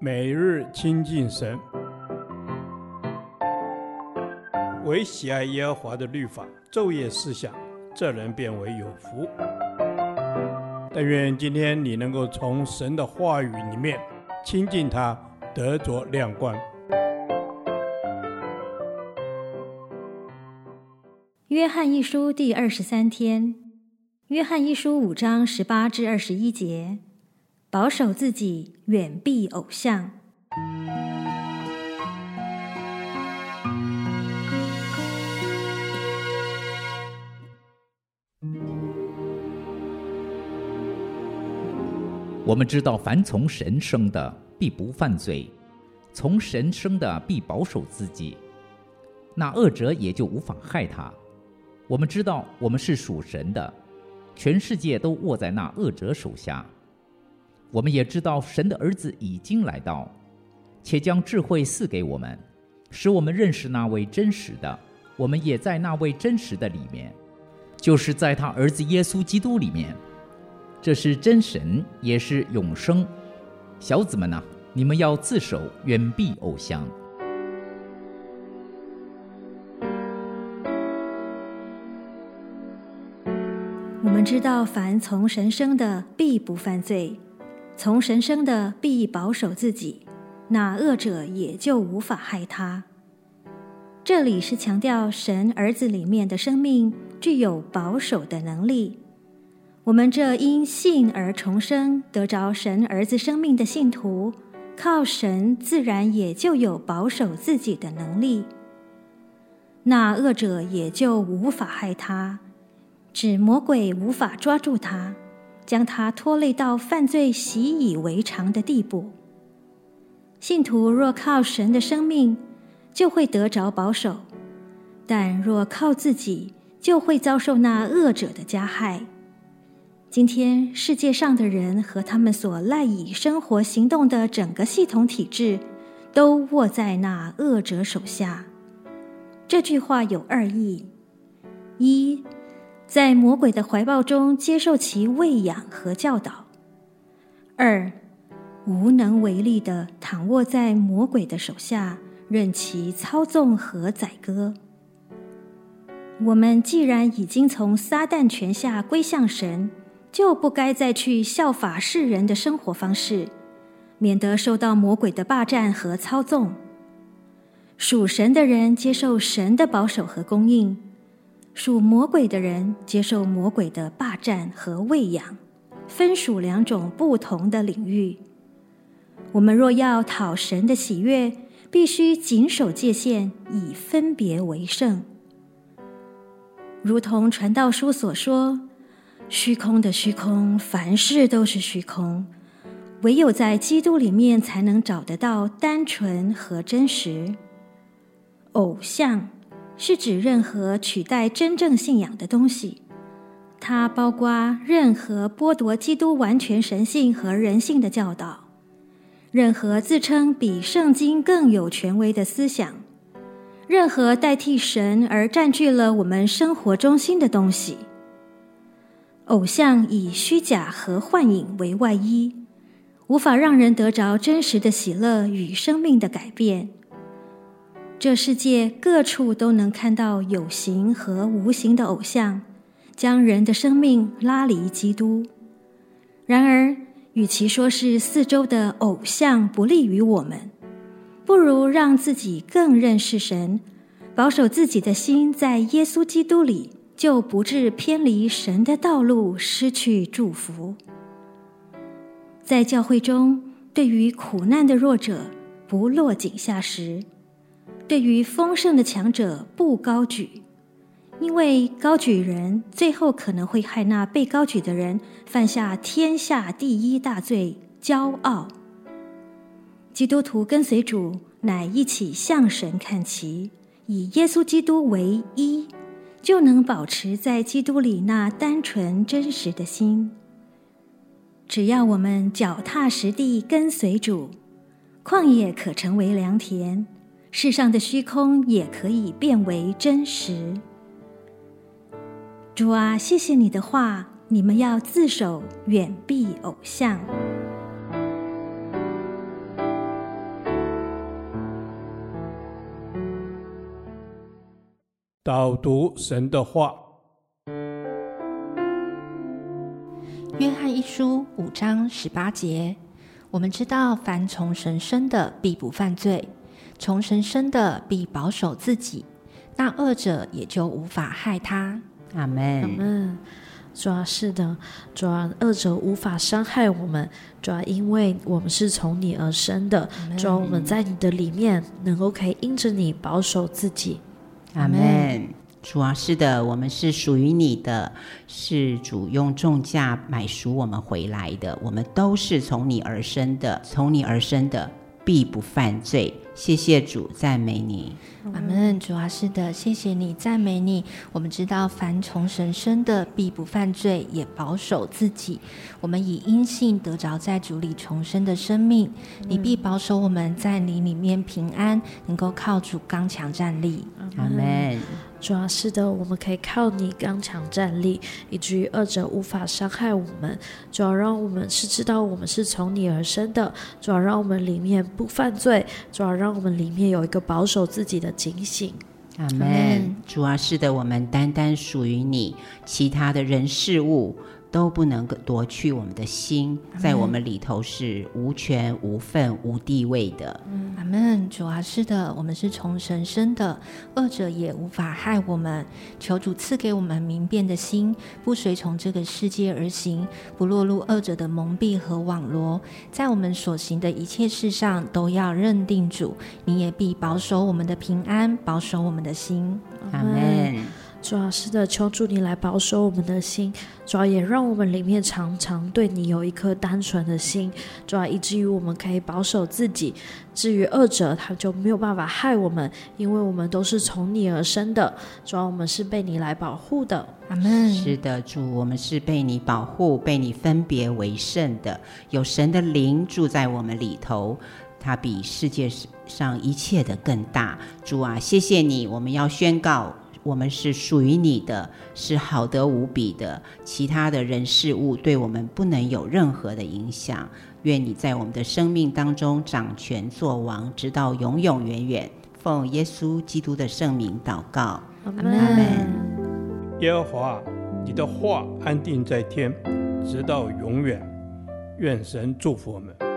每日亲近神，唯喜爱耶和华的律法，昼夜思想，这人便为有福。但愿今天你能够从神的话语里面亲近他，得着亮光。约翰一书第二十三天，约翰一书五章十八至二十一节。保守自己，远避偶像。我们知道，凡从神生的，必不犯罪；从神生的，必保守自己，那恶者也就无法害他。我们知道，我们是属神的，全世界都握在那恶者手下。我们也知道，神的儿子已经来到，且将智慧赐给我们，使我们认识那位真实的。我们也在那位真实的里面，就是在他儿子耶稣基督里面。这是真神，也是永生。小子们呐、你们要自守，远避偶像。我们知道，凡从神生的，必不犯罪。从神生的必保守自己，那恶者也就无法害他。这里是强调神儿子里面的生命具有保守的能力。我们这因信而重生、得着神儿子生命的信徒，靠神自然也就有保守自己的能力。那恶者也就无法害他，指魔鬼无法抓住他。将他拖累到犯罪习以为常的地步。信徒若靠神的生命，就会得着保守；但若靠自己，就会遭受那恶者的加害。今天世界上的人和他们所赖以生活行动的整个系统体制，都握在那恶者手下。这句话有二义：一。在魔鬼的怀抱中接受其喂养和教导；二，无能为力地躺卧在魔鬼的手下，任其操纵和宰割。我们既然已经从撒旦权下归向神，就不该再去效法世人的生活方式，免得受到魔鬼的霸占和操纵。属神的人接受神的保守和供应。属魔鬼的人接受魔鬼的霸占和喂养，分属两种不同的领域。我们若要讨神的喜悦，必须谨守界限，以分别为圣。如同传道书所说：“虚空的虚空，凡事都是虚空，唯有在基督里面才能找得到单纯和真实。”偶像。是指任何取代真正信仰的东西，它包括任何剥夺基督完全神性和人性的教导，任何自称比圣经更有权威的思想，任何代替神而占据了我们生活中心的东西。偶像以虚假和幻影为外衣，无法让人得着真实的喜乐与生命的改变。这世界各处都能看到有形和无形的偶像，将人的生命拉离基督。然而，与其说是四周的偶像不利于我们，不如让自己更认识神，保守自己的心在耶稣基督里，就不致偏离神的道路，失去祝福。在教会中，对于苦难的弱者，不落井下石。对于丰盛的强者不高举，因为高举人最后可能会害那被高举的人犯下天下第一大罪——骄傲。基督徒跟随主，乃一起向神看齐，以耶稣基督为一，就能保持在基督里那单纯真实的心。只要我们脚踏实地跟随主，旷野可成为良田。世上的虚空也可以变为真实。主啊谢谢你的话你们要自首远避偶像。导读神的话。约翰一书五章十八节我们知道凡从神生的必不犯罪。从神生的，必保守自己。那恶者也就无法害他。阿门。阿门。主要是的，主要恶者无法伤害我们，主要因为我们是从你而生的，主要我们在你的里面能够可以因着你保守自己。阿门。主啊，是的，我们是属于你的，是主用重价买赎我们回来的，我们都是从你而生的，从你而生的。必不犯罪。谢谢主，赞美你。阿门。主啊，是的，谢谢你，赞美你。我们知道，凡从神生的，必不犯罪，也保守自己。我们以因信得着在主里重生的生命。你必保守我们在你里面平安，能够靠主刚强站立。阿门。主要是的，我们可以靠你刚强站立，以至于二者无法伤害我们。主要让我们是知道我们是从你而生的。主要让我们里面不犯罪。主要让我们里面有一个保守自己的警醒。阿门。主要是的，我们单单属于你，其他的人事物。都不能够夺去我们的心，在我们里头是无权无份无地位的。嗯，阿门。主啊，是的，我们是从神生的，恶者也无法害我们。求主赐给我们明辨的心，不随从这个世界而行，不落入恶者的蒙蔽和网罗。在我们所行的一切事上，都要认定主，你也必保守我们的平安，保守我们的心。阿门。主要是的，求主你来保守我们的心，主要也让我们里面常常对你有一颗单纯的心，主要以至于我们可以保守自己。至于恶者，他就没有办法害我们，因为我们都是从你而生的，主要我们是被你来保护的。阿门。是的，主，我们是被你保护、被你分别为圣的，有神的灵住在我们里头，他比世界上一切的更大。主啊，谢谢你，我们要宣告。我们是属于你的，是好得无比的。其他的人事物对我们不能有任何的影响。愿你在我们的生命当中掌权作王，直到永永远远。奉耶稣基督的圣名祷告，阿门。耶和华，你的话安定在天，直到永远。愿神祝福我们。